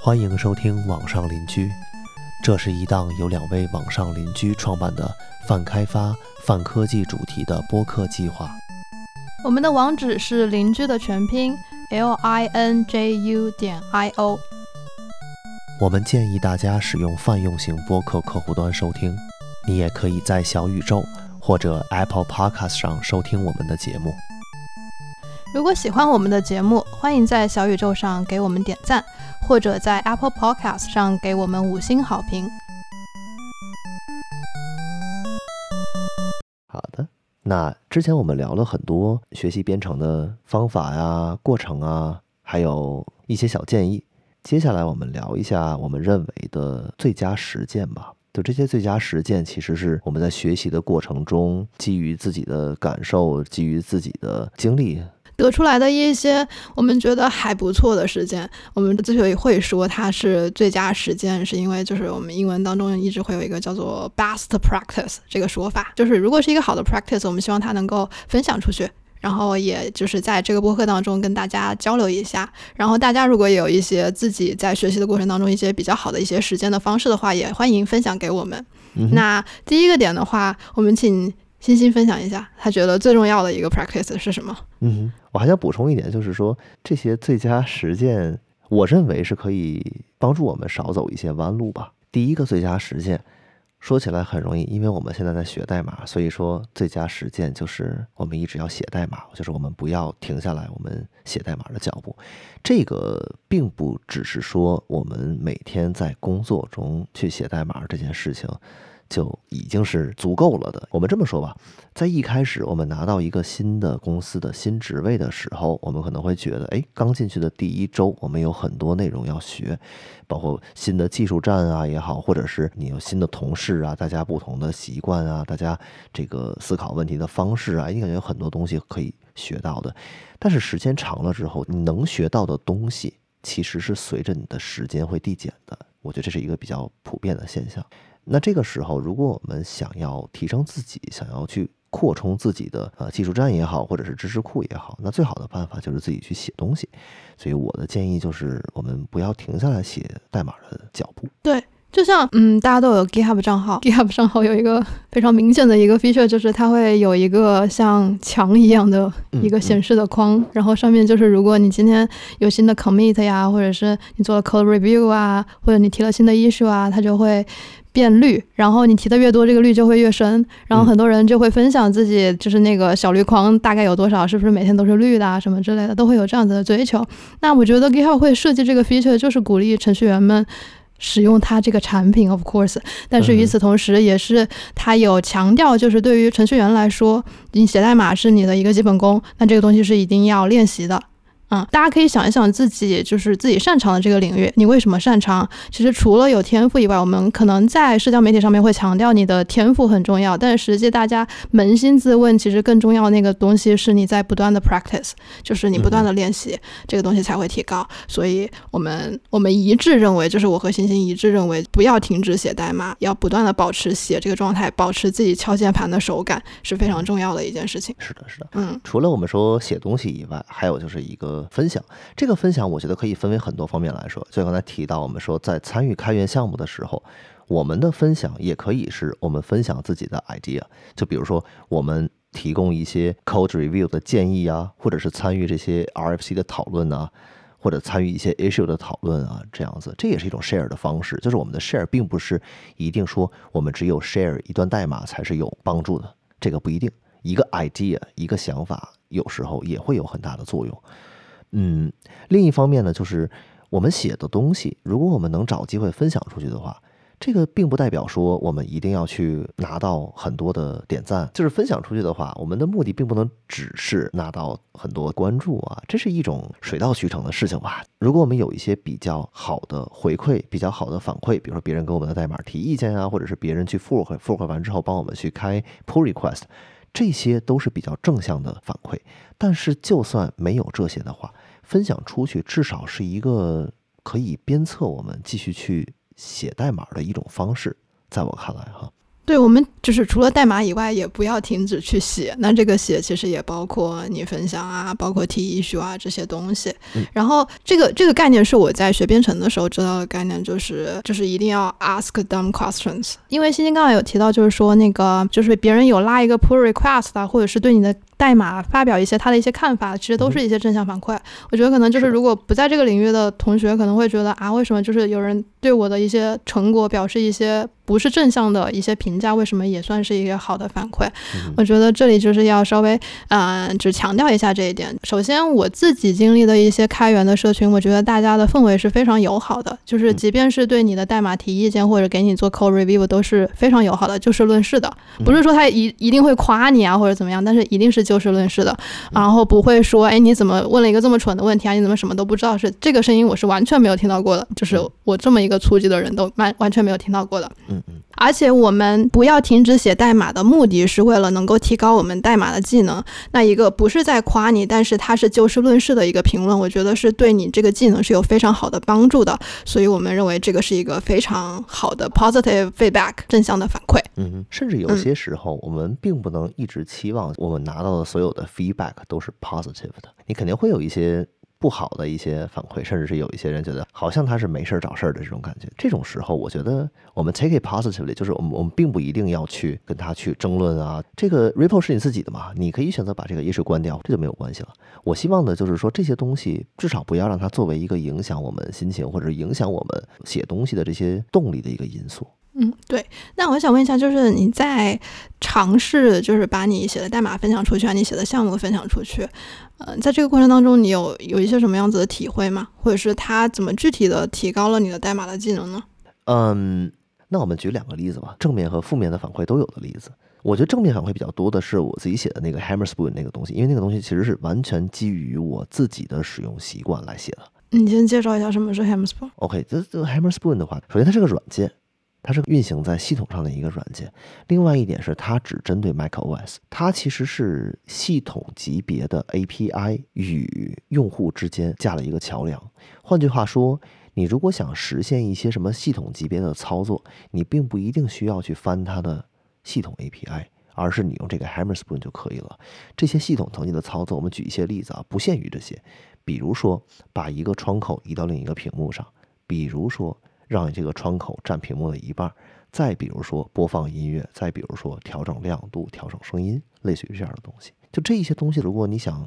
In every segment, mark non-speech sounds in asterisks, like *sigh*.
欢迎收听《网上邻居》，这是一档由两位网上邻居创办的泛开发、泛科技主题的播客计划。我们的网址是邻居的全拼 l i n j u 点 i o。我们建议大家使用泛用型播客客户端收听，你也可以在小宇宙或者 Apple Podcast 上收听我们的节目。如果喜欢我们的节目，欢迎在小宇宙上给我们点赞，或者在 Apple Podcast 上给我们五星好评。好的，那之前我们聊了很多学习编程的方法呀、过程啊，还有一些小建议。接下来我们聊一下我们认为的最佳实践吧。就这些最佳实践，其实是我们在学习的过程中，基于自己的感受，基于自己的经历。得出来的一些我们觉得还不错的时间，我们之所以会说它是最佳时间，是因为就是我们英文当中一直会有一个叫做 best practice 这个说法，就是如果是一个好的 practice，我们希望它能够分享出去，然后也就是在这个播客当中跟大家交流一下，然后大家如果有一些自己在学习的过程当中一些比较好的一些实践的方式的话，也欢迎分享给我们。那第一个点的话，我们请。欣欣分享一下，他觉得最重要的一个 practice 是什么？嗯，我还想补充一点，就是说这些最佳实践，我认为是可以帮助我们少走一些弯路吧。第一个最佳实践说起来很容易，因为我们现在在学代码，所以说最佳实践就是我们一直要写代码，就是我们不要停下来我们写代码的脚步。这个并不只是说我们每天在工作中去写代码这件事情。就已经是足够了的。我们这么说吧，在一开始我们拿到一个新的公司的新职位的时候，我们可能会觉得，哎，刚进去的第一周，我们有很多内容要学，包括新的技术站啊也好，或者是你有新的同事啊，大家不同的习惯啊，大家这个思考问题的方式啊，你感觉有很多东西可以学到的。但是时间长了之后，你能学到的东西其实是随着你的时间会递减的。我觉得这是一个比较普遍的现象。那这个时候，如果我们想要提升自己，想要去扩充自己的呃技术栈也好，或者是知识库也好，那最好的办法就是自己去写东西。所以我的建议就是，我们不要停下来写代码的脚步。对，就像嗯，大家都有 GitHub 账号，GitHub 账号有一个 *laughs* 非常明显的一个 feature，就是它会有一个像墙一样的一个显示的框，然后上面就是如果你今天有新的 commit 呀，或者是你做了 code review 啊，或者你提了新的 issue 啊，它就会。变绿，然后你提的越多，这个绿就会越深。然后很多人就会分享自己就是那个小绿框大概有多少，是不是每天都是绿的啊，什么之类的，都会有这样子的追求。那我觉得 GitHub 会设计这个 feature 就是鼓励程序员们使用它这个产品，of course。但是与此同时，也是它有强调，就是对于程序员来说，你写代码是你的一个基本功，那这个东西是一定要练习的。嗯，大家可以想一想自己就是自己擅长的这个领域，你为什么擅长？其实除了有天赋以外，我们可能在社交媒体上面会强调你的天赋很重要，但是实际大家扪心自问，其实更重要那个东西是你在不断的 practice，就是你不断的练习，这个东西才会提高。所以我们我们一致认为，就是我和星星一致认为，不要停止写代码，要不断的保持写这个状态，保持自己敲键盘的手感是非常重要的一件事情。是的，是的，嗯，除了我们说写东西以外，还有就是一个。分享这个分享，我觉得可以分为很多方面来说。就刚才提到，我们说在参与开源项目的时候，我们的分享也可以是我们分享自己的 idea。就比如说，我们提供一些 code review 的建议啊，或者是参与这些 RFC 的讨论啊，或者参与一些 issue 的讨论啊，这样子，这也是一种 share 的方式。就是我们的 share 并不是一定说我们只有 share 一段代码才是有帮助的，这个不一定。一个 idea，一个想法，有时候也会有很大的作用。嗯，另一方面呢，就是我们写的东西，如果我们能找机会分享出去的话，这个并不代表说我们一定要去拿到很多的点赞。就是分享出去的话，我们的目的并不能只是拿到很多关注啊，这是一种水到渠成的事情吧。如果我们有一些比较好的回馈、比较好的反馈，比如说别人给我们的代码提意见啊，或者是别人去 fork fork 完之后帮我们去开 pull request。这些都是比较正向的反馈。但是就算没有这些的话，分享出去至少是一个可以鞭策我们继续去写代码的一种方式。在我看来，哈。对我们就是除了代码以外，也不要停止去写。那这个写其实也包括你分享啊，包括提 issue 啊这些东西。然后这个这个概念是我在学编程的时候知道的概念，就是就是一定要 ask dumb questions。因为欣欣刚刚有提到，就是说那个就是别人有拉一个 pull request 啊，或者是对你的。代码发表一些他的一些看法，其实都是一些正向反馈。我觉得可能就是如果不在这个领域的同学，可能会觉得啊，为什么就是有人对我的一些成果表示一些不是正向的一些评价，为什么也算是一个好的反馈？我觉得这里就是要稍微嗯，只强调一下这一点。首先，我自己经历的一些开源的社群，我觉得大家的氛围是非常友好的，就是即便是对你的代码提意见或者给你做 code review 都是非常友好的，就事论事的，不是说他一一定会夸你啊或者怎么样，但是一定是。就事论事的，然后不会说，哎，你怎么问了一个这么蠢的问题啊？你怎么什么都不知道？是这个声音，我是完全没有听到过的，就是我这么一个初级的人都完完全没有听到过的。嗯嗯。而且我们不要停止写代码的目的是为了能够提高我们代码的技能。那一个不是在夸你，但是它是就事论事的一个评论，我觉得是对你这个技能是有非常好的帮助的。所以我们认为这个是一个非常好的 positive feedback 正向的反馈。嗯，甚至有些时候我们并不能一直期望我们拿到的所有的 feedback 都是 positive 的，你肯定会有一些。不好的一些反馈，甚至是有一些人觉得好像他是没事儿找事儿的这种感觉。这种时候，我觉得我们 take it positively，就是我们我们并不一定要去跟他去争论啊。这个 report 是你自己的嘛，你可以选择把这个 issue 关掉，这就没有关系了。我希望的就是说这些东西至少不要让它作为一个影响我们心情或者影响我们写东西的这些动力的一个因素。嗯，对。那我想问一下，就是你在尝试，就是把你写的代码分享出去啊，你写的项目分享出去，嗯，在这个过程当中，你有有一些什么样子的体会吗？或者是它怎么具体的提高了你的代码的技能呢？嗯，那我们举两个例子吧，正面和负面的反馈都有的例子。我觉得正面反馈比较多的是我自己写的那个 Hammerspoon 那个东西，因为那个东西其实是完全基于我自己的使用习惯来写的。你先介绍一下什么是 Hammerspoon。OK，这这个 Hammerspoon 的话，首先它是个软件。它是运行在系统上的一个软件。另外一点是，它只针对 macOS，它其实是系统级别的 API 与用户之间架了一个桥梁。换句话说，你如果想实现一些什么系统级别的操作，你并不一定需要去翻它的系统 API，而是你用这个 Hammerspoon 就可以了。这些系统层级的操作，我们举一些例子啊，不限于这些。比如说，把一个窗口移到另一个屏幕上；比如说。让你这个窗口占屏幕的一半，再比如说播放音乐，再比如说调整亮度、调整声音，类似于这样的东西。就这一些东西，如果你想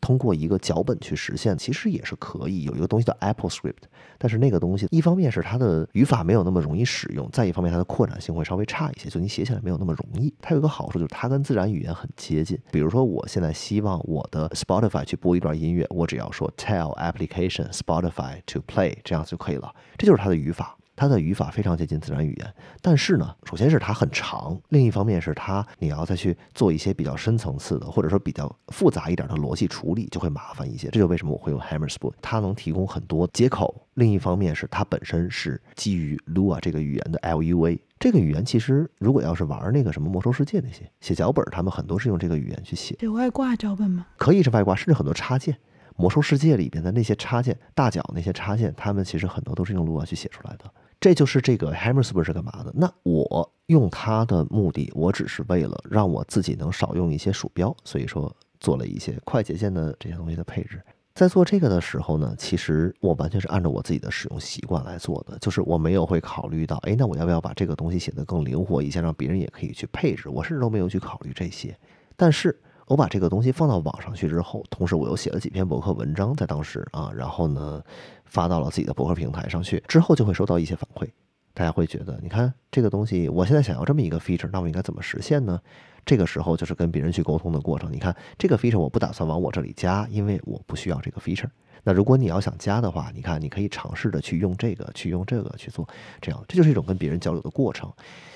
通过一个脚本去实现，其实也是可以。有一个东西叫 Apple Script，但是那个东西一方面是它的语法没有那么容易使用，再一方面它的扩展性会稍微差一些，就你写起来没有那么容易。它有一个好处就是它跟自然语言很接近。比如说我现在希望我的 Spotify 去播一段音乐，我只要说 Tell Application Spotify to play，这样就可以了。这就是它的语法。它的语法非常接近自然语言，但是呢，首先是它很长，另一方面是它你要再去做一些比较深层次的，或者说比较复杂一点的逻辑处理，就会麻烦一些。这就为什么我会用 Hammerspoon，它能提供很多接口。另一方面是它本身是基于 Lua 这个语言的 Lua 这个语言，其实如果要是玩那个什么魔兽世界那些写脚本，他们很多是用这个语言去写。有外挂脚本吗？可以是外挂，甚至很多插件。魔兽世界里边的那些插件，大脚那些插件，他们其实很多都是用 Lua 去写出来的。这就是这个 Hammerspoon 是干嘛的？那我用它的目的，我只是为了让我自己能少用一些鼠标，所以说做了一些快捷键的这些东西的配置。在做这个的时候呢，其实我完全是按照我自己的使用习惯来做的，就是我没有会考虑到，哎，那我要不要把这个东西写得更灵活一些，让别人也可以去配置？我甚至都没有去考虑这些。但是我把这个东西放到网上去之后，同时我又写了几篇博客文章，在当时啊，然后呢。发到了自己的博客平台上去之后，就会收到一些反馈。大家会觉得，你看这个东西，我现在想要这么一个 feature，那我应该怎么实现呢？这个时候就是跟别人去沟通的过程。你看这个 feature 我不打算往我这里加，因为我不需要这个 feature。那如果你要想加的话，你看你可以尝试着去用这个，去用这个去做，这样这就是一种跟别人交流的过程。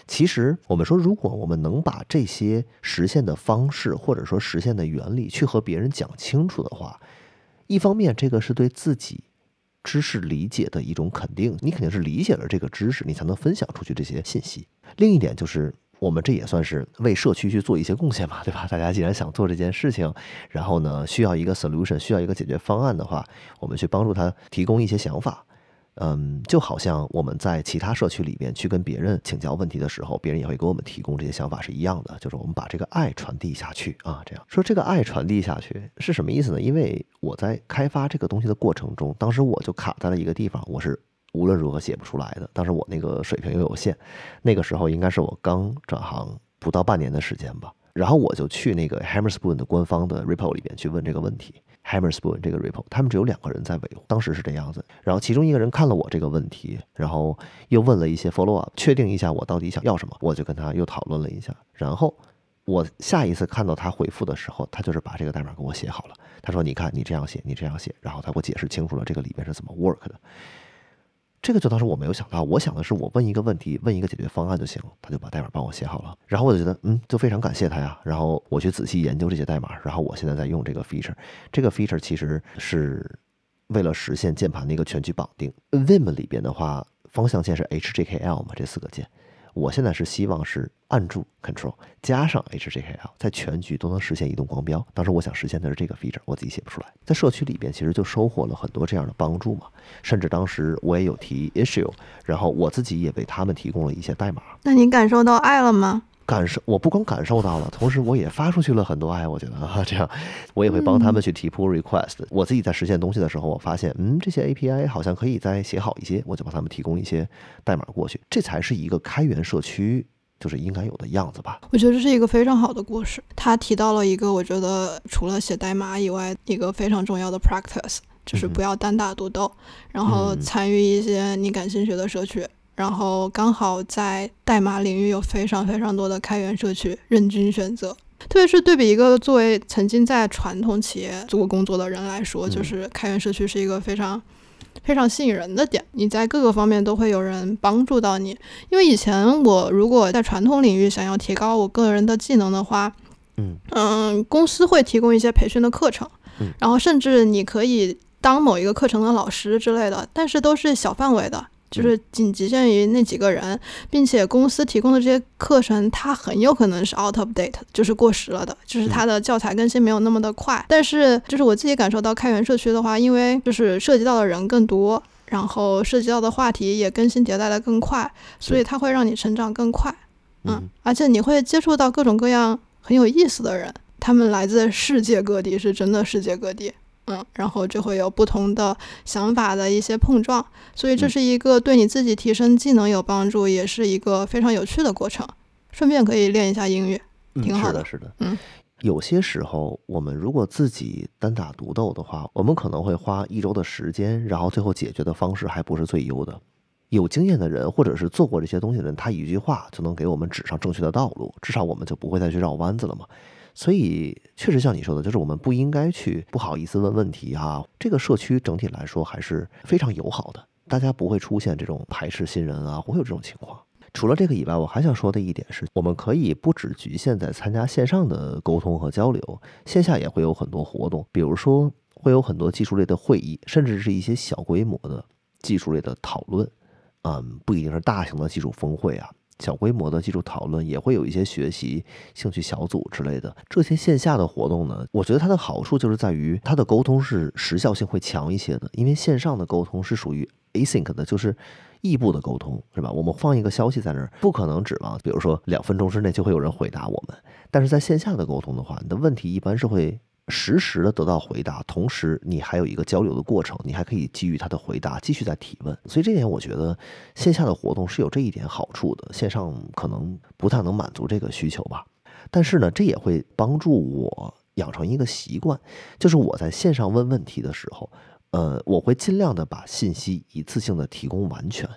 其实我们说，如果我们能把这些实现的方式或者说实现的原理去和别人讲清楚的话，一方面这个是对自己。知识理解的一种肯定，你肯定是理解了这个知识，你才能分享出去这些信息。另一点就是，我们这也算是为社区去做一些贡献嘛，对吧？大家既然想做这件事情，然后呢需要一个 solution，需要一个解决方案的话，我们去帮助他提供一些想法。嗯，就好像我们在其他社区里边去跟别人请教问题的时候，别人也会给我们提供这些想法是一样的，就是我们把这个爱传递下去啊。这样说，这个爱传递下去是什么意思呢？因为我在开发这个东西的过程中，当时我就卡在了一个地方，我是无论如何写不出来的。当时我那个水平又有限，那个时候应该是我刚转行不到半年的时间吧。然后我就去那个 Hammerspoon 的官方的 repo 里边去问这个问题。Hammerspoon 这个 repo，他们只有两个人在维护，当时是这样子。然后其中一个人看了我这个问题，然后又问了一些 follow up，确定一下我到底想要什么。我就跟他又讨论了一下。然后我下一次看到他回复的时候，他就是把这个代码给我写好了。他说：“你看，你这样写，你这样写。”然后他给我解释清楚了这个里边是怎么 work 的。这个就当时我没有想到，我想的是我问一个问题，问一个解决方案就行，他就把代码帮我写好了。然后我就觉得，嗯，就非常感谢他呀。然后我去仔细研究这些代码，然后我现在在用这个 feature。这个 feature 其实是为了实现键盘的一个全局绑定。Vim 里边的话，方向键是 HJKL 嘛，这四个键。我现在是希望是按住 Control 加上 HJKL，在全局都能实现移动光标。当时我想实现的是这个 feature，我自己写不出来。在社区里边，其实就收获了很多这样的帮助嘛。甚至当时我也有提 issue，然后我自己也为他们提供了一些代码。那您感受到爱了吗？感受我不光感受到了，同时我也发出去了很多爱。我觉得啊，这样我也会帮他们去提 pull request。我自己在实现东西的时候，我发现嗯，这些 API 好像可以再写好一些，我就帮他们提供一些代码过去。这才是一个开源社区就是应该有的样子吧。我觉得这是一个非常好的故事。他提到了一个我觉得除了写代码以外，一个非常重要的 practice，就是不要单打独斗，然后参与一些你感兴趣的社区。然后刚好在代码领域有非常非常多的开源社区，任君选择。特别是对比一个作为曾经在传统企业做过工作的人来说，就是开源社区是一个非常非常吸引人的点。你在各个方面都会有人帮助到你。因为以前我如果在传统领域想要提高我个人的技能的话，嗯嗯，公司会提供一些培训的课程，然后甚至你可以当某一个课程的老师之类的，但是都是小范围的。就是仅局限于那几个人，并且公司提供的这些课程，它很有可能是 out of date，就是过时了的，就是它的教材更新没有那么的快。但是，就是我自己感受到开源社区的话，因为就是涉及到的人更多，然后涉及到的话题也更新迭代的更快，所以它会让你成长更快。嗯，而且你会接触到各种各样很有意思的人，他们来自世界各地，是真的世界各地。嗯，然后就会有不同的想法的一些碰撞，所以这是一个对你自己提升技能有帮助，也是一个非常有趣的过程。顺便可以练一下英语，挺好的。是的，是的。嗯，有些时候我们如果自己单打独斗的话，我们可能会花一周的时间，然后最后解决的方式还不是最优的。有经验的人，或者是做过这些东西的人，他一句话就能给我们指上正确的道路，至少我们就不会再去绕弯子了嘛。所以，确实像你说的，就是我们不应该去不好意思问问题哈。这个社区整体来说还是非常友好的，大家不会出现这种排斥新人啊，不会有这种情况。除了这个以外，我还想说的一点是，我们可以不只局限在参加线上的沟通和交流，线下也会有很多活动，比如说会有很多技术类的会议，甚至是一些小规模的技术类的讨论，嗯，不一定是大型的技术峰会啊。小规模的技术讨论也会有一些学习兴趣小组之类的这些线下的活动呢，我觉得它的好处就是在于它的沟通是时效性会强一些的，因为线上的沟通是属于 async 的，就是异步的沟通，是吧？我们放一个消息在那儿，不可能指望比如说两分钟之内就会有人回答我们，但是在线下的沟通的话，你的问题一般是会。实时的得到回答，同时你还有一个交流的过程，你还可以基于他的回答继续再提问。所以这点我觉得线下的活动是有这一点好处的，线上可能不太能满足这个需求吧。但是呢，这也会帮助我养成一个习惯，就是我在线上问问题的时候，呃，我会尽量的把信息一次性的提供完全。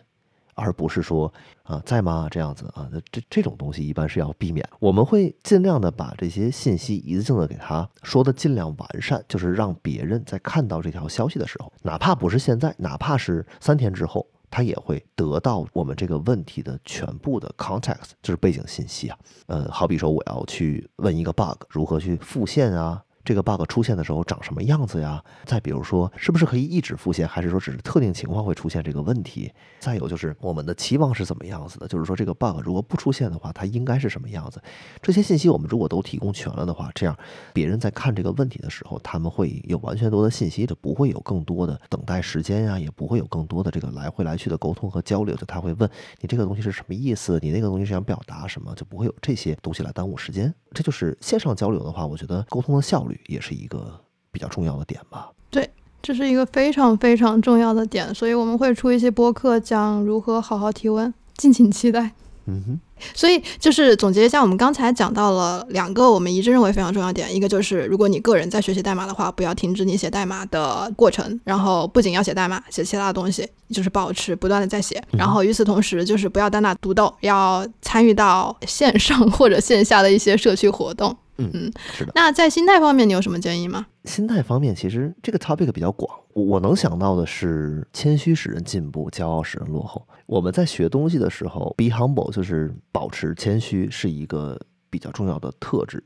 而不是说啊在吗这样子啊，这这种东西一般是要避免。我们会尽量的把这些信息一次性的给他说的尽量完善，就是让别人在看到这条消息的时候，哪怕不是现在，哪怕是三天之后，他也会得到我们这个问题的全部的 context，就是背景信息啊。呃，好比说我要去问一个 bug，如何去复现啊？这个 bug 出现的时候长什么样子呀？再比如说，是不是可以一直复现，还是说只是特定情况会出现这个问题？再有就是我们的期望是怎么样子的？就是说这个 bug 如果不出现的话，它应该是什么样子？这些信息我们如果都提供全了的话，这样别人在看这个问题的时候，他们会有完全多的信息，就不会有更多的等待时间呀，也不会有更多的这个来回来去的沟通和交流。就他会问你这个东西是什么意思？你那个东西是想表达什么？就不会有这些东西来耽误时间。这就是线上交流的话，我觉得沟通的效率也是一个比较重要的点吧。对，这是一个非常非常重要的点，所以我们会出一些播客讲如何好好提问，敬请期待。嗯哼。所以就是总结一下，我们刚才讲到了两个我们一致认为非常重要点，一个就是如果你个人在学习代码的话，不要停止你写代码的过程，然后不仅要写代码，写其他的东西，就是保持不断的在写，然后与此同时就是不要单打独斗，要参与到线上或者线下的一些社区活动。嗯嗯，是的。那在心态方面，你有什么建议吗？心态方面，其实这个 topic 比较广，我我能想到的是，谦虚使人进步，骄傲使人落后。我们在学东西的时候，be humble 就是保持谦虚，是一个比较重要的特质。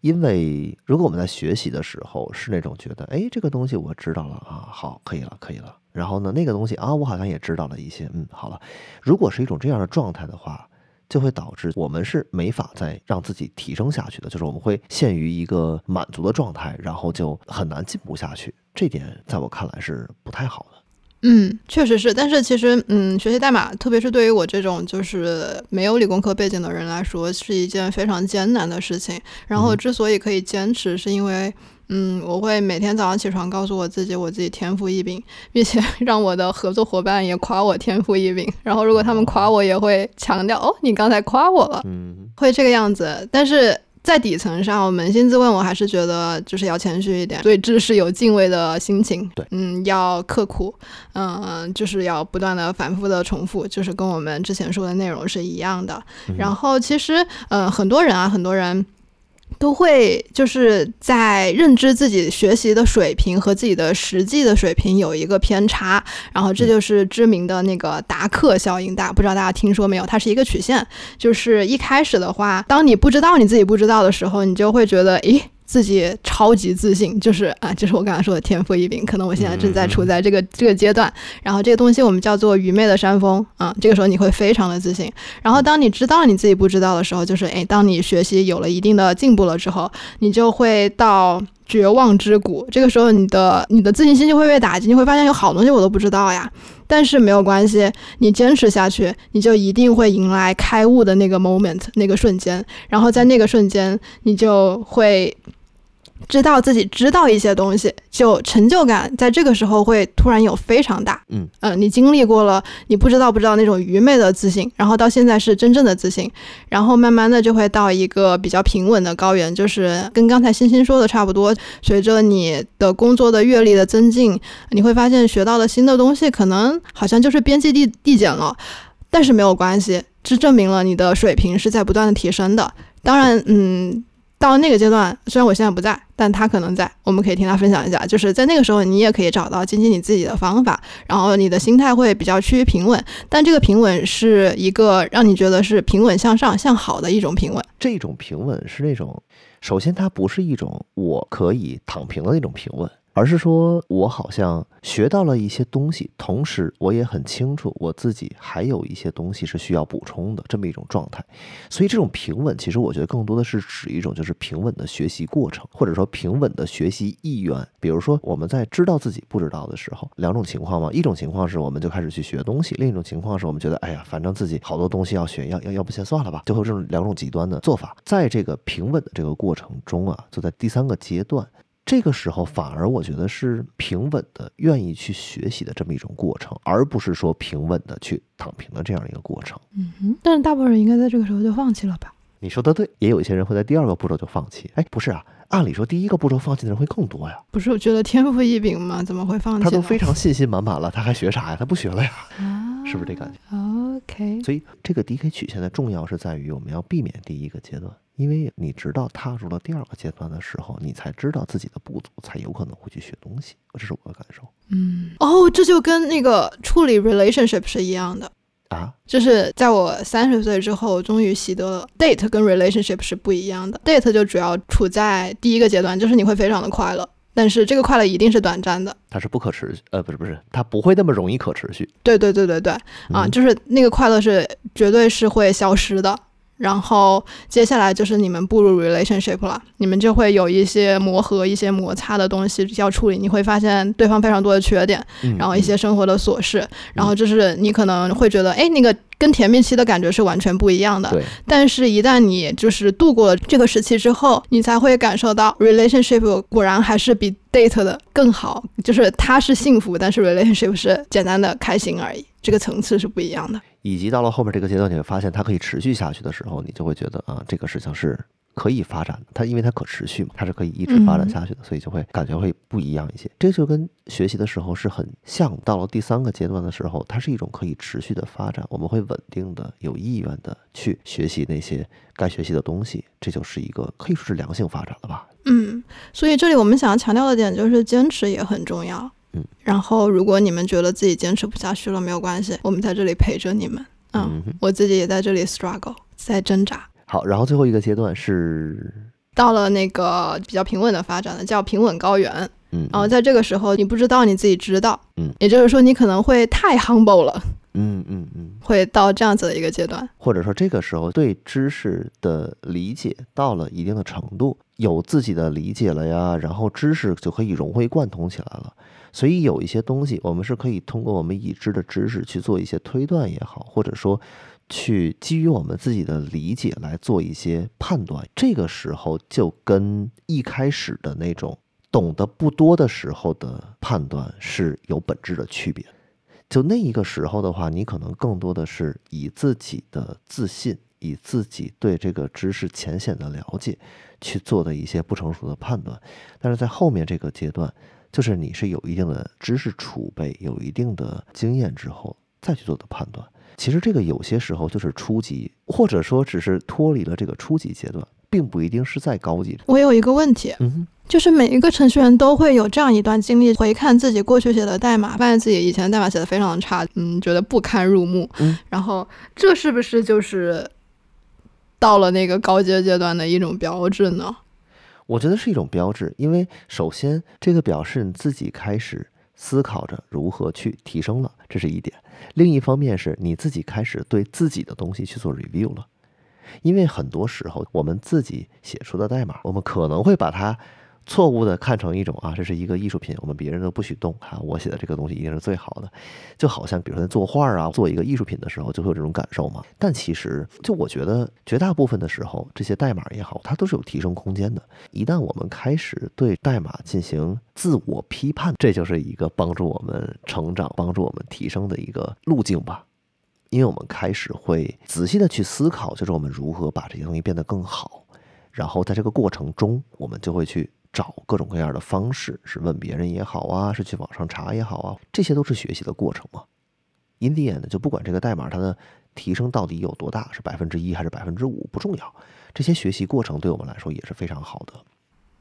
因为如果我们在学习的时候是那种觉得，哎，这个东西我知道了啊，好，可以了，可以了。然后呢，那个东西啊，我好像也知道了一些，嗯，好了。如果是一种这样的状态的话，就会导致我们是没法再让自己提升下去的，就是我们会陷于一个满足的状态，然后就很难进步下去。这点在我看来是不太好的。嗯，确实是，但是其实，嗯，学习代码，特别是对于我这种就是没有理工科背景的人来说，是一件非常艰难的事情。然后之所以可以坚持，是因为，嗯，我会每天早上起床告诉我自己，我自己天赋异禀，并且 *laughs* 让我的合作伙伴也夸我天赋异禀。然后如果他们夸我，也会强调，哦，你刚才夸我了，嗯，会这个样子。但是。在底层上，我扪心自问，我还是觉得就是要谦虚一点，对知识有敬畏的心情。对，嗯，要刻苦，嗯，就是要不断的反复的重复，就是跟我们之前说的内容是一样的。然后其实，嗯，很多人啊，很多人。都会就是在认知自己学习的水平和自己的实际的水平有一个偏差，然后这就是知名的那个达克效应，大不知道大家听说没有？它是一个曲线，就是一开始的话，当你不知道你自己不知道的时候，你就会觉得，诶。自己超级自信，就是啊，就是我刚才说的天赋异禀。可能我现在正在处在这个这个阶段，然后这个东西我们叫做愚昧的山峰啊。这个时候你会非常的自信。然后当你知道你自己不知道的时候，就是哎，当你学习有了一定的进步了之后，你就会到绝望之谷。这个时候你的你的自信心就会被打击，你会发现有好东西我都不知道呀。但是没有关系，你坚持下去，你就一定会迎来开悟的那个 moment，那个瞬间。然后在那个瞬间，你就会。知道自己知道一些东西，就成就感在这个时候会突然有非常大。嗯嗯，你经历过了你不知道不知道那种愚昧的自信，然后到现在是真正的自信，然后慢慢的就会到一个比较平稳的高原，就是跟刚才星星说的差不多。随着你的工作的阅历的增进，你会发现学到的新的东西可能好像就是边际递递减了，但是没有关系，这证明了你的水平是在不断的提升的。当然，嗯。到那个阶段，虽然我现在不在，但他可能在，我们可以听他分享一下。就是在那个时候，你也可以找到经济你自己的方法，然后你的心态会比较趋于平稳。但这个平稳是一个让你觉得是平稳向上、向好的一种平稳。这种平稳是那种，首先它不是一种我可以躺平的那种平稳。而是说，我好像学到了一些东西，同时我也很清楚我自己还有一些东西是需要补充的这么一种状态。所以，这种平稳，其实我觉得更多的是指一种就是平稳的学习过程，或者说平稳的学习意愿。比如说，我们在知道自己不知道的时候，两种情况嘛，一种情况是我们就开始去学东西，另一种情况是我们觉得，哎呀，反正自己好多东西要学，要要要不先算了吧，就会有这种两种极端的做法。在这个平稳的这个过程中啊，就在第三个阶段。这个时候反而我觉得是平稳的，愿意去学习的这么一种过程，而不是说平稳的去躺平的这样一个过程。嗯哼，但是大部分人应该在这个时候就放弃了吧？你说的对，也有一些人会在第二个步骤就放弃。哎，不是啊，按理说第一个步骤放弃的人会更多呀。不是，我觉得天赋异禀嘛？怎么会放弃？他都非常信心满满了，他还学啥呀？他不学了呀？啊，是不是这感觉？OK。所以这个 DK 曲线的重要是在于我们要避免第一个阶段。因为你直到踏入了第二个阶段的时候，你才知道自己的不足，才有可能会去学东西。这是我的感受。嗯，哦，这就跟那个处理 relationship 是一样的。啊，就是在我三十岁之后，终于习得了 date 跟 relationship 是不一样的。date 就主要处在第一个阶段，就是你会非常的快乐，但是这个快乐一定是短暂的。它是不可持续，呃，不是不是，它不会那么容易可持续。对对对对对，啊，嗯就是那个快乐是绝对是会消失的。然后接下来就是你们步入 relationship 了，你们就会有一些磨合、一些摩擦的东西要处理。你会发现对方非常多的缺点，嗯然后一些生活的琐事，然后就是你可能会觉得，哎，那个跟甜蜜期的感觉是完全不一样的。对，但是，一旦你就是度过了这个时期之后，你才会感受到 relationship 果然还是比 date 的更好。就是它是幸福，但是 relationship 是简单的开心而已，这个层次是不一样的。以及到了后面这个阶段，你会发现它可以持续下去的时候，你就会觉得啊，这个事情是可以发展的。它因为它可持续嘛，它是可以一直发展下去的，所以就会感觉会不一样一些。这就跟学习的时候是很像。到了第三个阶段的时候，它是一种可以持续的发展，我们会稳定的、有意愿的去学习那些该学习的东西，这就是一个可以说是良性发展了吧。嗯，所以这里我们想要强调的点就是坚持也很重要。嗯，然后如果你们觉得自己坚持不下去了，没有关系，我们在这里陪着你们。嗯，嗯我自己也在这里 struggle，在挣扎。好，然后最后一个阶段是，到了那个比较平稳的发展了，叫平稳高原。嗯，然后在这个时候，你不知道你自己知道，嗯，也就是说，你可能会太 humble 了，嗯嗯嗯，会到这样子的一个阶段。或者说这个时候对知识的理解到了一定的程度，有自己的理解了呀，然后知识就可以融会贯通起来了。所以有一些东西，我们是可以通过我们已知的知识去做一些推断也好，或者说去基于我们自己的理解来做一些判断。这个时候就跟一开始的那种懂得不多的时候的判断是有本质的区别。就那一个时候的话，你可能更多的是以自己的自信，以自己对这个知识浅显的了解去做的一些不成熟的判断。但是在后面这个阶段，就是你是有一定的知识储备、有一定的经验之后再去做的判断。其实这个有些时候就是初级，或者说只是脱离了这个初级阶段，并不一定是在高级。我有一个问题，嗯，就是每一个程序员都会有这样一段经历，回看自己过去写的代码，发现自己以前代码写的非常的差，嗯，觉得不堪入目。嗯，然后这是不是就是到了那个高阶阶段的一种标志呢？我觉得是一种标志，因为首先这个表示你自己开始思考着如何去提升了，这是一点；另一方面是你自己开始对自己的东西去做 review 了，因为很多时候我们自己写出的代码，我们可能会把它错误的看成一种啊，这是一个艺术品，我们别人都不许动啊，我写的这个东西一定是最好的，就好像比如说在作画啊，做一个艺术品的时候，就会有这种感受嘛。但其实，就我觉得绝大部分的时候，这些代码也好，它都是有提升空间的。一旦我们开始对代码进行自我批判，这就是一个帮助我们成长、帮助我们提升的一个路径吧。因为我们开始会仔细的去思考，就是我们如何把这些东西变得更好。然后在这个过程中，我们就会去找各种各样的方式，是问别人也好啊，是去网上查也好啊，这些都是学习的过程嘛。indian 呢就不管这个代码它的提升到底有多大，是百分之一还是百分之五不重要，这些学习过程对我们来说也是非常好的。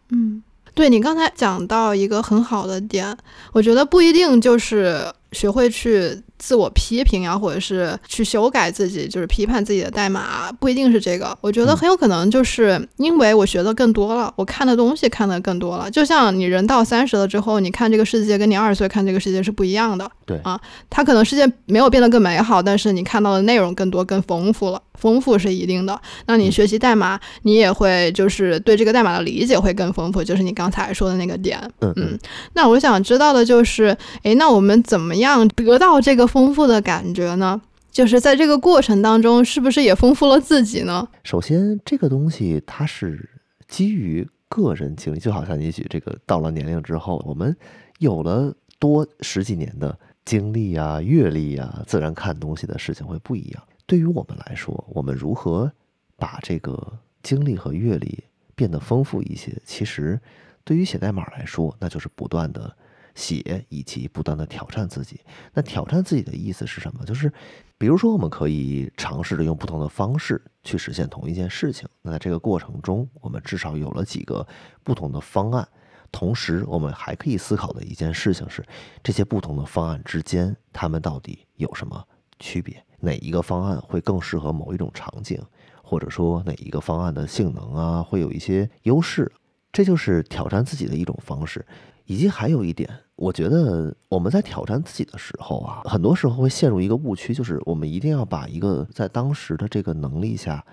嗯，对你刚才讲到一个很好的点，我觉得不一定就是学会去自我批评啊，或者是去修改自己，就是批判自己的代码，不一定是这个。我觉得嗯很有可能就是因为我学的更多了，我看的东西看的更多了。就像你人到三十了之后，你看这个世界跟你二十岁看这个世界是不一样的。对啊，它可能世界没有变得更美好，但是你看到的内容更多、更丰富了。丰富是一定的。那你嗯学习代码，你也会就是对这个代码的理解会更丰富，就是你刚才说的那个点。嗯嗯，那我想知道的就是，诶，那我们怎么样得到这个丰富的感觉呢？就是在这个过程当中，是不是也丰富了自己呢？首先，这个东西它是基于个人经历，就好像也许这个到了年龄之后，我们有了多十几年的经历啊、阅历啊，自然看东西的事情会不一样。对于我们来说，我们如何把这个经历和阅历变得丰富一些？其实，对于写代码来说，那就是不断的写，以及不断的挑战自己。那挑战自己的意思是什么？就是比如说，我们可以尝试着用不同的方式去实现同一件事情。那在这个过程中，我们至少有了几个不同的方案。同时，我们还可以思考的一件事情是，这些不同的方案之间，它们到底有什么区别？哪一个方案会更适合某一种场景，或者说哪一个方案的性能啊会有一些优势，这就是挑战自己的一种方式。以及还有一点，我觉得我们在挑战自己的时候啊，很多时候会陷入一个误区，就是我们一定要把一个在当时的这个能力下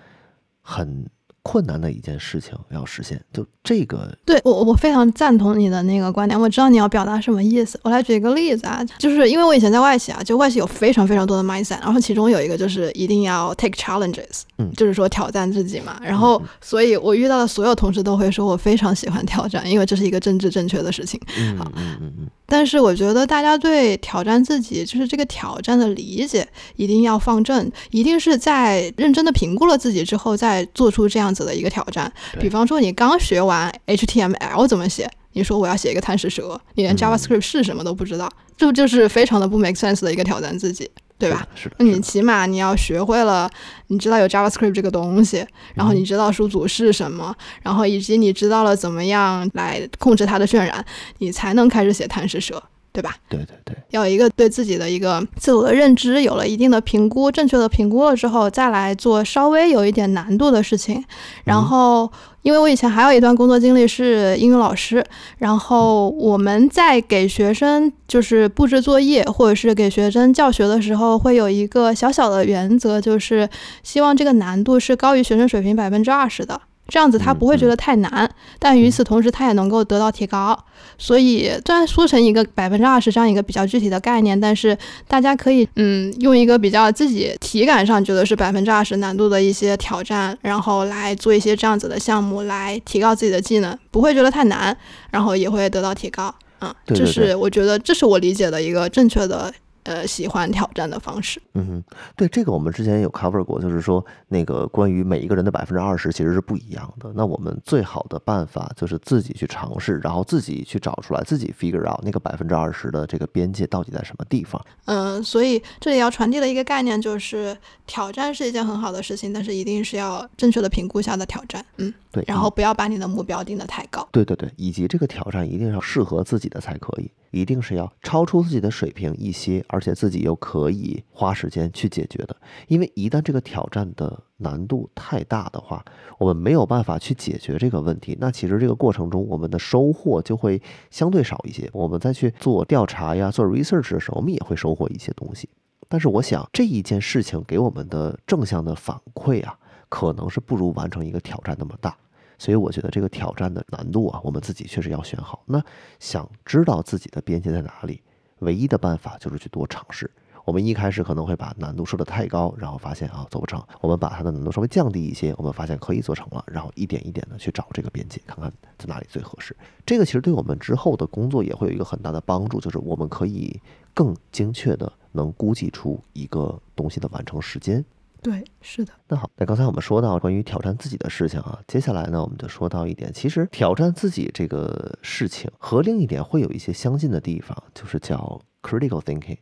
很。困难的一件事情要实现，就这个，对我我非常赞同你的那个观点。我知道你要表达什么意思。我来举一个例子啊，就是因为我以前在外企啊，就外企有非常非常多的 mindset，然后其中有一个就是一定要 take challenges，嗯，就是说挑战自己嘛。然后，所以我遇到的所有同事都会说我非常喜欢挑战，因为这是一个政治正确的事情。嗯嗯嗯嗯。但是我觉得大家对挑战自己，就是这个挑战的理解，一定要放正，一定是在认真的评估了自己之后，再做出这样子的一个挑战。比方说，你刚学完 HTML 怎么写，你说我要写一个贪食蛇，你连 JavaScript 是什么都不知道，这不就是非常的不 make sense 的一个挑战自己，对吧？是的。那你起码你要学会了，你知道有 JavaScript 这个东西，然后你知道数组是什么，然后以及你知道了怎么样来控制它的渲染，你才能开始写贪吃蛇。对吧？对对对，要有一个对自己的一个自我的认知，有了一定的评估，正确的评估了之后，再来做稍微有一点难度的事情。然后，因为我以前还有一段工作经历是英语老师，然后我们在给学生就是布置作业或者是给学生教学的时候，会有一个小小的原则，就是希望这个难度是高于学生水平百分之二十的。这样子他不会觉得太难，但与此同时他也能够得到提高。所以虽然说成一个百分之二十这样一个比较具体的概念，但是大家可以嗯用一个比较自己体感上觉得是百分之二十难度的一些挑战，然后来做一些这样子的项目来提高自己的技能，不会觉得太难，然后也会得到提高。嗯，这是我觉得这是我理解的一个正确的。呃，喜欢挑战的方式。嗯哼，对这个我们之前有 cover 过，就是说那个关于每一个人的百分之二十其实是不一样的。那我们最好的办法就是自己去尝试，然后自己去找出来，自己 figure out 那个百分之二十的这个边界到底在什么地方。嗯，所以这里要传递的一个概念就是，挑战是一件很好的事情，但是一定是要正确的评估下的挑战。嗯，对。然后不要把你的目标定得太高。对对对，以及这个挑战一定要适合自己的才可以。一定是要超出自己的水平一些，而且自己又可以花时间去解决的。因为一旦这个挑战的难度太大的话，我们没有办法去解决这个问题。那其实这个过程中，我们的收获就会相对少一些。我们再去做调查呀、做 research 的时候，我们也会收获一些东西。但是我想这一件事情给我们的正向的反馈啊，可能是不如完成一个挑战那么大。所以我觉得这个挑战的难度啊，我们自己确实要选好。那想知道自己的边界在哪里，唯一的办法就是去多尝试。我们一开始可能会把难度设得太高，然后发现啊做不成。我们把它的难度稍微降低一些，我们发现可以做成了，然后一点一点的去找这个边界，看看在哪里最合适。这个其实对我们之后的工作也会有一个很大的帮助，就是我们可以更精确的能估计出一个东西的完成时间。对，是的。那好，那刚才我们说到关于挑战自己的事情啊，接下来呢，我们就说到一点，其实挑战自己这个事情和另一点会有一些相近的地方，就是叫 critical thinking，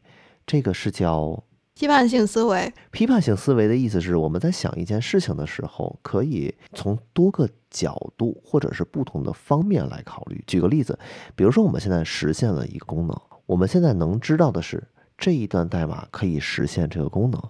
这个是叫批判性思维。批判性思维的意思是，我们在想一件事情的时候，可以从多个角度或者是不同的方面来考虑。举个例子，比如说我们现在实现了一个功能，我们现在能知道的是这一段代码可以实现这个功能。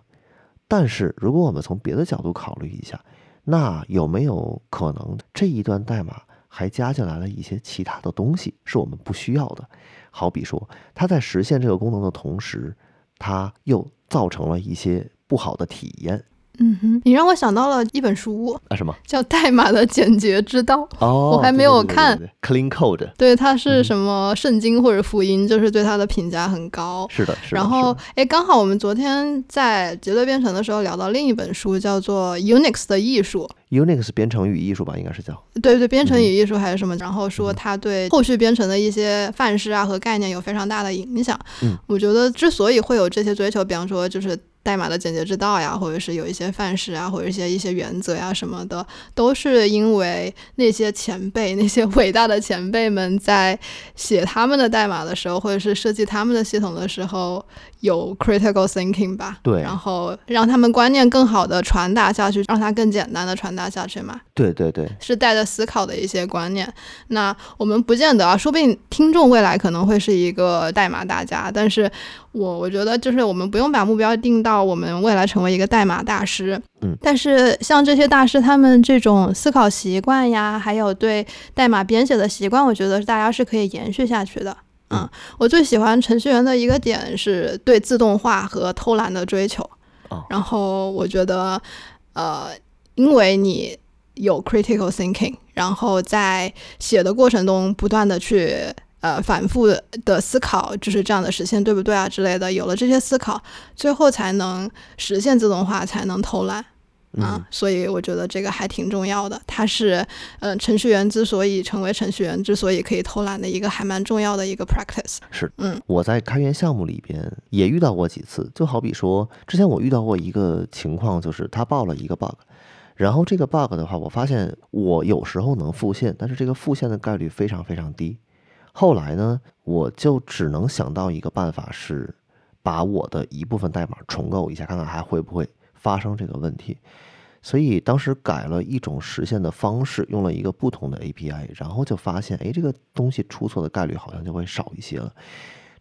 但是，如果我们从别的角度考虑一下，那有没有可能这一段代码还加进来了一些其他的东西，是我们不需要的？好比说，它在实现这个功能的同时，它又造成了一些不好的体验。嗯哼，你让我想到了一本书啊，什么叫《代码的简洁之道》？哦，我还没有看《Clean Code》。对，它是什么圣经或者福音，就是对它的评价很高。是的，是的。然后，哎，刚好我们昨天在结对编程的时候聊到另一本书，叫做《Unix 的艺术》。*laughs* Unix 编程与艺术吧，应该是叫。对对，编程与艺术还是什么？然后说它对后续编程的一些范式啊和概念有非常大的影响。嗯，我觉得之所以会有这些追求，比方说就是。代码的简洁之道呀，或者是有一些范式啊，或者一些一些原则呀什么的，都是因为那些前辈、*laughs* 那些伟大的前辈们在写他们的代码的时候，或者是设计他们的系统的时候，有 critical thinking 吧？对，然后让他们观念更好的传达下去，让它更简单的传达下去嘛。对对对，是带着思考的一些观念。那我们不见得啊，说不定听众未来可能会是一个代码大家，但是我我觉得就是我们不用把目标定到我们未来成为一个代码大师。嗯，但是像这些大师，他们这种思考习惯呀，还有对代码编写的习惯，我觉得大家是可以延续下去的。嗯，我最喜欢程序员的一个点是对自动化和偷懒的追求。然后我觉得，呃，因为你。有 critical thinking，然后在写的过程中不断的去呃反复的思考，就是这样的实现对不对啊之类的。有了这些思考，最后才能实现自动化，才能偷懒啊。所以我觉得这个还挺重要的。它是呃程序员之所以成为程序员，之所以可以偷懒的一个还蛮重要的一个 practice。是，嗯，我在开源项目里边也遇到过几次，就好比说之前我遇到过一个情况，就是他报了一个 bug。然后这个 bug 的话，我发现我有时候能复现，但是这个复现的概率非常非常低。后来呢，我就只能想到一个办法，是把我的一部分代码重构一下，看看还会不会发生这个问题。所以当时改了一种实现的方式，用了一个不同的 API，然后就发现，哎，这个东西出错的概率好像就会少一些了。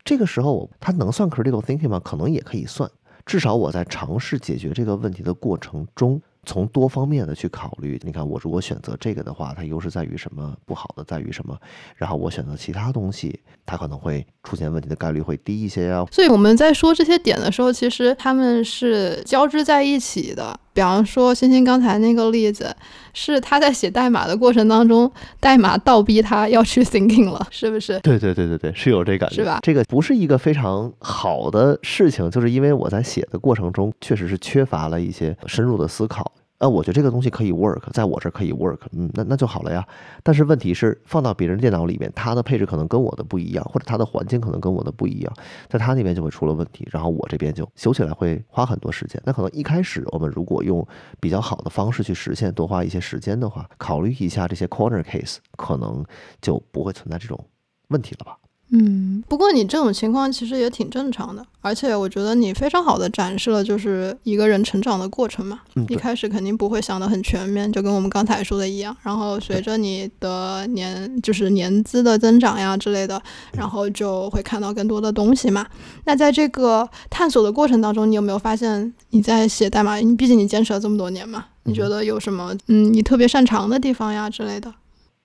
这个时候，它能算 critical thinking 吗？可能也可以算，至少我在尝试解决这个问题的过程中。从多方面的去考虑，你看我如果选择这个的话，它优势在于什么？不好的在于什么？然后我选择其他东西，它可能会出现问题的概率会低一些呀。所以我们在说这些点的时候，其实他们是交织在一起的。比方说，欣欣刚才那个例子，是他在写代码的过程当中，代码倒逼他要去 thinking 了，是不是？对对对对对，是有这感觉，是吧？这个不是一个非常好的事情，就是因为我在写的过程中，确实是缺乏了一些深入的思考。呃，我觉得这个东西可以 work，在我这可以 work，嗯，那那就好了呀。但是问题是，放到别人电脑里面，它的配置可能跟我的不一样，或者它的环境可能跟我的不一样，在他那边就会出了问题，然后我这边就修起来会花很多时间。那可能一开始我们如果用比较好的方式去实现，多花一些时间的话，考虑一下这些 corner case，可能就不会存在这种问题了吧。嗯，不过你这种情况其实也挺正常的，而且我觉得你非常好的展示了就是一个人成长的过程嘛。一开始肯定不会想得很全面，就跟我们刚才说的一样。然后随着你的年就是年资的增长呀之类的，然后就会看到更多的东西嘛。那在这个探索的过程当中，你有没有发现你在写代码？你毕竟你坚持了这么多年嘛，你觉得有什么嗯你特别擅长的地方呀之类的？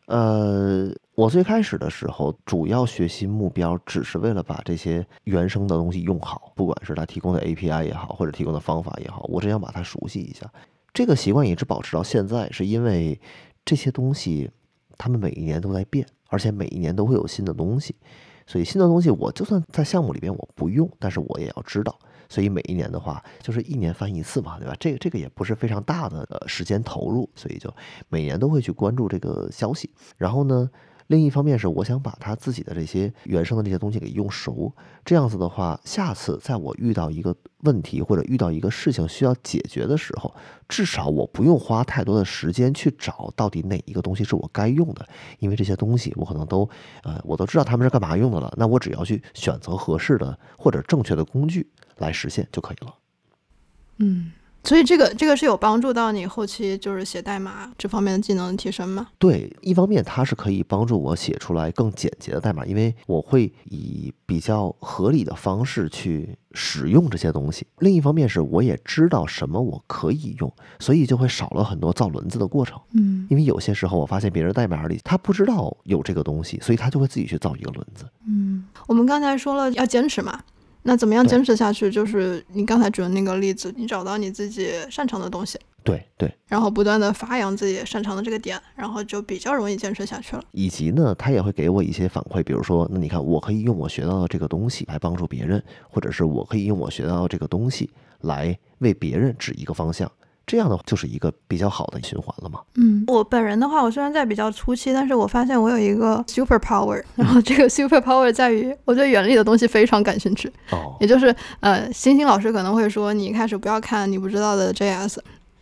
呃。我最开始的时候，主要学习目标只是为了把这些原生的东西用好，不管是他提供的 API 也好，或者提供的方法也好，我只想把它熟悉一下。这个习惯一直保持到现在，是因为这些东西他们每一年都在变，而且每一年都会有新的东西，所以新的东西我就算在项目里边我不用，但是我也要知道。所以每一年的话，就是一年翻一次嘛，对吧？这个这个也不是非常大的时间投入，所以就每年都会去关注这个消息，然后呢。另一方面是，我想把他自己的这些原生的这些东西给用熟，这样子的话，下次在我遇到一个问题或者遇到一个事情需要解决的时候，至少我不用花太多的时间去找到底哪一个东西是我该用的，因为这些东西我可能都，呃，我都知道他们是干嘛用的了，那我只要去选择合适的或者正确的工具来实现就可以了。嗯。所以这个这个是有帮助到你后期就是写代码这方面的技能提升吗？对，一方面它是可以帮助我写出来更简洁的代码，因为我会以比较合理的方式去使用这些东西。另一方面是我也知道什么我可以用，所以就会少了很多造轮子的过程。嗯，因为有些时候我发现别人代码里他不知道有这个东西，所以他就会自己去造一个轮子。嗯，我们刚才说了要坚持嘛。那怎么样坚持下去？就是你刚才举的那个例子，你找到你自己擅长的东西，对对，然后不断的发扬自己擅长的这个点，然后就比较容易坚持下去了。以及呢，他也会给我一些反馈，比如说，那你看，我可以用我学到的这个东西来帮助别人，或者是我可以用我学到的这个东西来为别人指一个方向。这样的就是一个比较好的循环了嘛。嗯，我本人的话，我虽然在比较初期，但是我发现我有一个 super power，*laughs* 然后这个 *laughs* super power 在于我对原理的东西非常感兴趣。哦，也就是呃，星星老师可能会说你一开始不要看你不知道的 JS，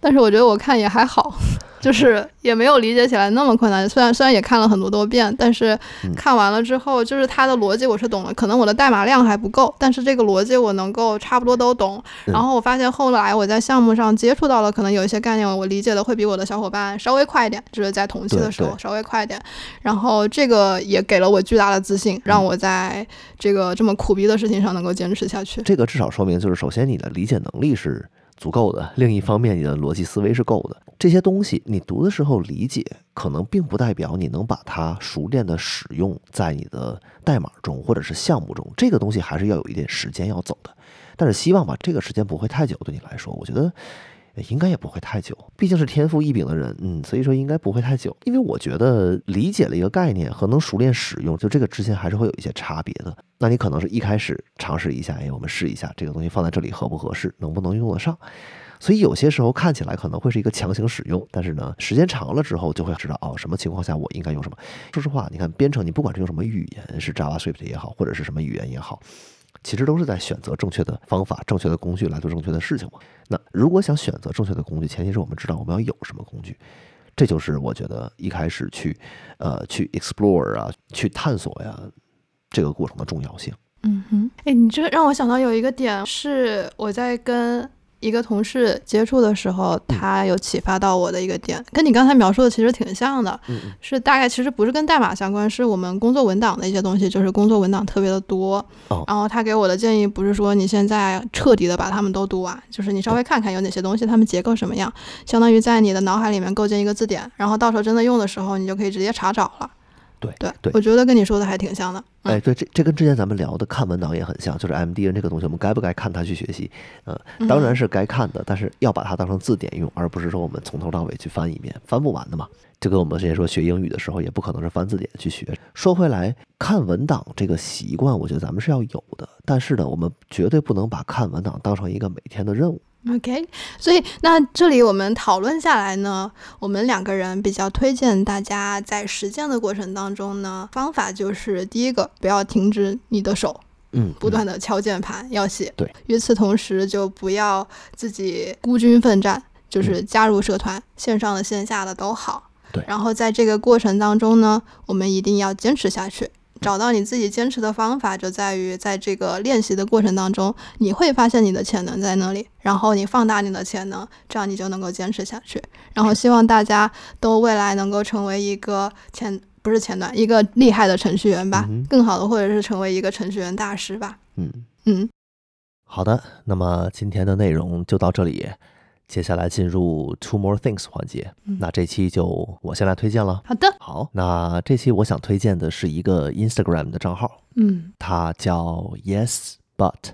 但是我觉得我看也还好。就是也没有理解起来那么困难。虽然虽然也看了很多多遍，但是嗯看完了之后，就是它的逻辑我是懂了，可能我的代码量还不够，但是这个逻辑我能够差不多都懂。嗯然后我发现后来我在项目上接触到了，可能有一些概念我理解的会比我的小伙伴稍微快一点，就是在同期的时候稍微快一点。然后这个也给了我巨大的自信，让嗯我在这个这么苦逼的事情上能够坚持下去。这个至少说明，就是首先你的理解能力是足够的，另一方面你的逻辑思维是够的。这些东西你读的时候理解，可能并不代表你能把它熟练的使用在你的代码中或者是项目中。这个东西还是要有一点时间要走的。但是希望吧，这个时间不会太久，对你来说，我觉得。应该也不会太久，毕竟是天赋异禀的人，嗯，所以说应该不会太久。因为我觉得理解了一个概念和能熟练使用，就这个之间还是会有一些差别的。那你可能是一开始尝试一下，哎，我们试一下这个东西放在这里合不合适，能不能用得上。所以有些时候看起来可能会是一个强行使用，但是呢，时间长了之后就会知道哦，什么情况下我应该用什么。说实话，你看编程，你不管是用什么语言，是 JavaScript 也好，或者是什么语言也好，其实都是在选择正确的方法、正确的工具来做正确的事情嘛。那如果想选择正确的工具，前提是我们知道我们要有什么工具。这就是我觉得一开始去，呃，去 explore 啊，去探索呀，这个过程的重要性。嗯哼，哎，你这让我想到有一个点是我在跟一个同事接触的时候，他有启发到我的一个点，跟你刚才描述的其实挺像的，是大概其实不是跟代码相关，是我们工作文档的一些东西，就是工作文档特别的多。哦然后他给我的建议不是说你现在彻底的把它们都读完，就是你稍微看看有哪些东西，它们结构什么样，相当于在你的脑海里面构建一个字典，然后到时候真的用的时候，你就可以直接查找了。对对对我觉得跟你说的还挺像的。嗯哎，对，这这跟之前咱们聊的看文档也很像，就是 MDN 这个东西，我们该不该看它去学习？呃，当然是该看的，但是要把它当成字典用，而不是说我们从头到尾去翻一遍，翻不完的嘛。就跟我们之前说学英语的时候，也不可能是翻字典去学。说回来，看文档这个习惯，我觉得咱们是要有的，但是呢，我们绝对不能把看文档当成一个每天的任务。OK，所以那这里我们讨论下来呢，我们两个人比较推荐大家在实践的过程当中呢，方法就是第一个，不要停止你的手，嗯，不断的敲键盘要写。对，与此同时就不要自己孤军奋战，就是加入社团，线上的线下的都好。对然后在这个过程当中呢，我们一定要坚持下去。找到你自己坚持的方法，就在于在这个练习的过程当中，你会发现你的潜能在那里，然后你放大你的潜能，这样你就能够坚持下去。然后希望大家都未来能够成为一个前不是前端一个厉害的程序员吧，嗯更好的或者是成为一个程序员大师吧。嗯，嗯，好的，那么今天的内容就到这里，接下来进入 Two More Things 环节。嗯那这期就我先来推荐了。好的，好，那这期我想推荐的是一个 Instagram 的账号，嗯它叫 Yes But，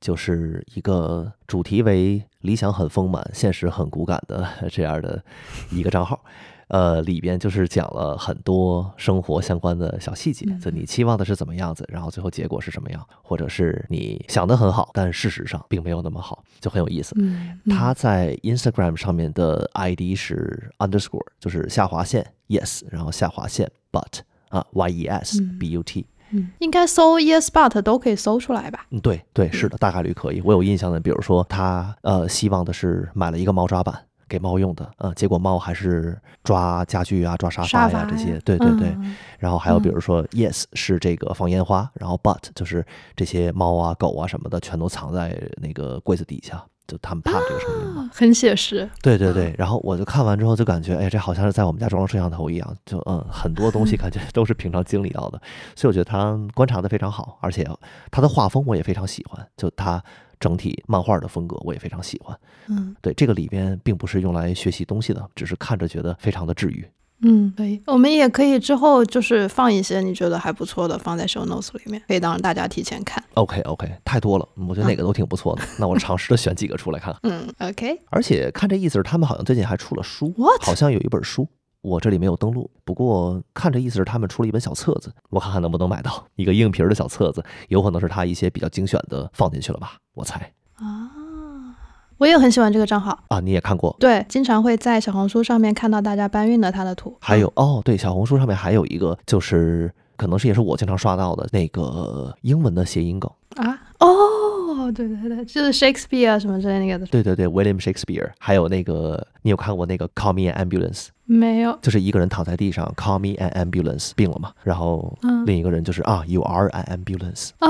就是一个主题为理想很丰满，现实很骨感的 *laughs* 这样的一个账号。呃，里边就是讲了很多生活相关的小细节，就你期望的是怎么样子，然后最后结果是什么样，或者是你想的很好，但事实上并没有那么好，就很有意思。嗯，他在 Instagram 上面的 ID 是 underscore，就是下划线 yes，然后下划线 but 啊 y e s 嗯 b u t，嗯，应该搜 Yes But 都可以搜出来吧？嗯，对对，是的，大概率可以。我有印象的，比如说他呃希望的是买了一个猫抓板给猫用的，嗯，结果猫还是抓家具啊、抓沙沙发发呀这些，对对对。嗯然后还有比嗯如说 yes 是这个放烟花，然后 but 就是这些猫啊、狗啊什么的全都藏在那个柜子底下，就他们怕这个声音嘛。啊很写实。对对对，然后我就看完之后就感觉，哎，这好像是在我们家装了摄像头一样，就嗯，很多东西感觉都是平常经历到的，所以我觉得他观察的非常好，而且他的画风我也非常喜欢，就他整体漫画的风格我也非常喜欢。嗯对，这个里边并不是用来学习东西的，只是看着觉得非常的治愈。嗯，可以。我们也可以之后就是放一些你觉得还不错的放在 show notes 里面，可以让大家提前看。OK OK，太多了，我觉得哪个都挺不错的，那我尝试着选几个出来看看。*laughs* 嗯，OK，而且看这意思是他们好像最近还出了书 What？好像有一本书，我这里没有登录。不过看这意思是他们出了一本小册子，我看看能不能买到一个硬皮儿的小册子，有可能是他一些比较精选的放进去了吧，我猜啊，我也很喜欢这个账号。啊，你也看过。对，经常会在小红书上面看到大家搬运的他的图。还有哦，对，小红书上面还有一个，就是可能是也是我经常刷到的那个英文的谐音梗。啊，哦，哦，对对对，就是 Shakespeare 什么之类那个的。对对对，William Shakespeare，还有那个，你有看过那个 Call Me an Ambulance？没有，就是一个人躺在地上，Call Me an Ambulance，病了嘛，然后另一个人就是啊，You are an ambulance，哦，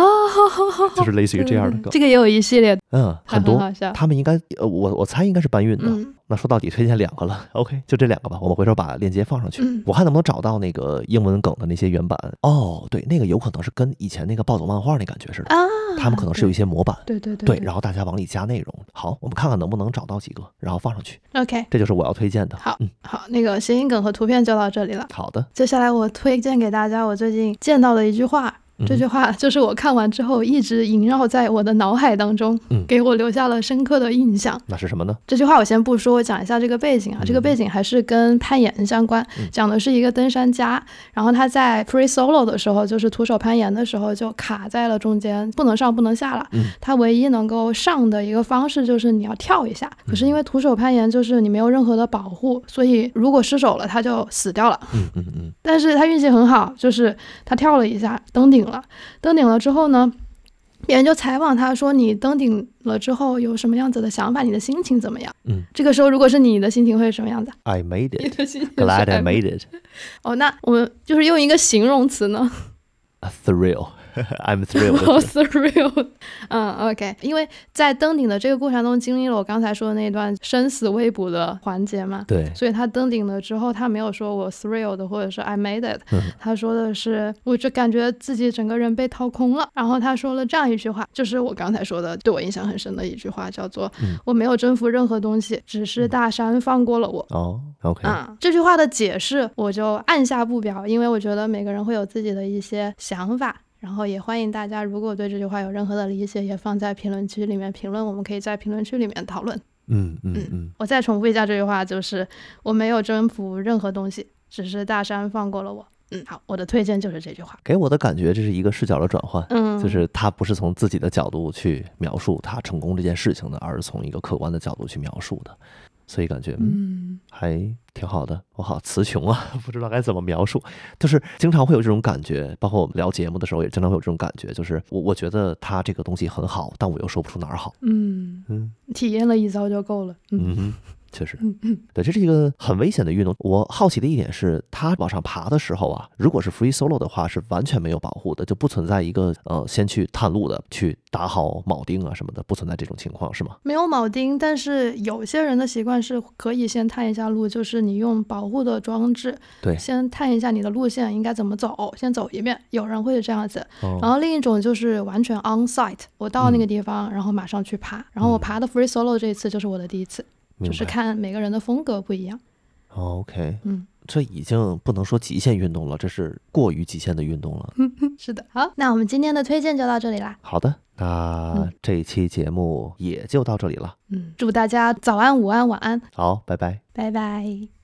就是类似于这样的歌。这个也有一系列，嗯，很多。他们应该，呃，我我猜应该是搬运的。那说到底推荐两个了，OK，就这两个吧，我们回头把链接放上去，我看能不能找到那个英文梗的那些原版。哦，对，那个有可能是跟以前那个暴走漫画那感觉似的啊，他们可能是有一些模板，对对对，然后大家往里加内容。好，我们看看能不能找到几个，然后放上去。OK，这就是我要推荐的。好，嗯，好，那个谐音梗和图片就到这里了。好的，接下来我推荐给大家我最近见到的一句话。这句话就是我看完之后一直萦绕在我的脑海当中，给我留下了深刻的印象。那是什么呢？这句话我先不说，我讲一下这个背景啊。这个背景还是跟攀岩相关，讲的是一个登山家，然后他在 free solo 的时候，就是徒手攀岩的时候，就卡在了中间，不能上不能下了。他唯一能够上的一个方式就是你要跳一下，可是因为徒手攀岩就是你没有任何的保护，所以如果失手了他就死掉了。嗯嗯嗯。但是他运气很好，就是他跳了一下登顶。了，登顶了之后呢，别人就采访他说：“你登顶了之后有什么样子的想法？你的心情怎么样？”嗯，这个时候如果是你的心情会是什么样子？I made it. Glad I made it. 哦，那我们就是用一个形容词呢？A thrill. *laughs* I'm thrilled. *laughs* thrilled. *laughs* 嗯，OK，因为在登顶的这个过程中经历了我刚才说的那段生死未卜的环节嘛，对，所以他登顶了之后，他没有说我 thrilled 或者是 I made it，他说的是我就感觉自己整个人被掏空了。然后他说了这样一句话，就是我刚才说的，对我印象很深的一句话，叫做我没有征服任何东西，只是大山放过了我。哦，OK，啊，这句话的解释我就按下不表，因为我觉得每个人会有自己的一些想法。然后也欢迎大家，如果对这句话有任何的理解，也放在评论区里面评论，我们可以在评论区里面讨论。嗯嗯嗯。我再重复一下这句话，就是我没有征服任何东西，只是大山放过了我。嗯，好，我的推荐就是这句话。给我的感觉，这是一个视角的转换。嗯，就是他不是从自己的角度去描述他成功这件事情的，而是从一个客观的角度去描述的。所以感觉嗯还挺好的，我好词穷啊，*laughs* 不知道该怎么描述，就是经常会有这种感觉，包括我们聊节目的时候也经常会有这种感觉，就是我我觉得他这个东西很好，但我又说不出哪儿好。嗯嗯，体验了一遭就够了。嗯。确实，对，这是一个很危险的运动。我好奇的一点是，他往上爬的时候啊，如果是 free solo 的话，是完全没有保护的，就不存在一个呃，先去探路的，去打好铆钉啊什么的，不存在这种情况，是吗？没有铆钉，但是有些人的习惯是可以先探一下路，就是你用保护的装置，对，先探一下你的路线应该怎么走，先走一遍。有人会这样子，然后另一种就是完全 on site，我到那个地方，然后马上去爬。然后我爬的 free solo 这一次就是我的第一次。就是看每个人的风格不一样。OK，嗯，这已经不能说极限运动了，这是过于极限的运动了。*laughs* 是的，好，那我们今天的推荐就到这里啦。好的，那这一期节目也就到这里了。嗯，祝大家早安、午安、晚安。好，拜拜，拜拜。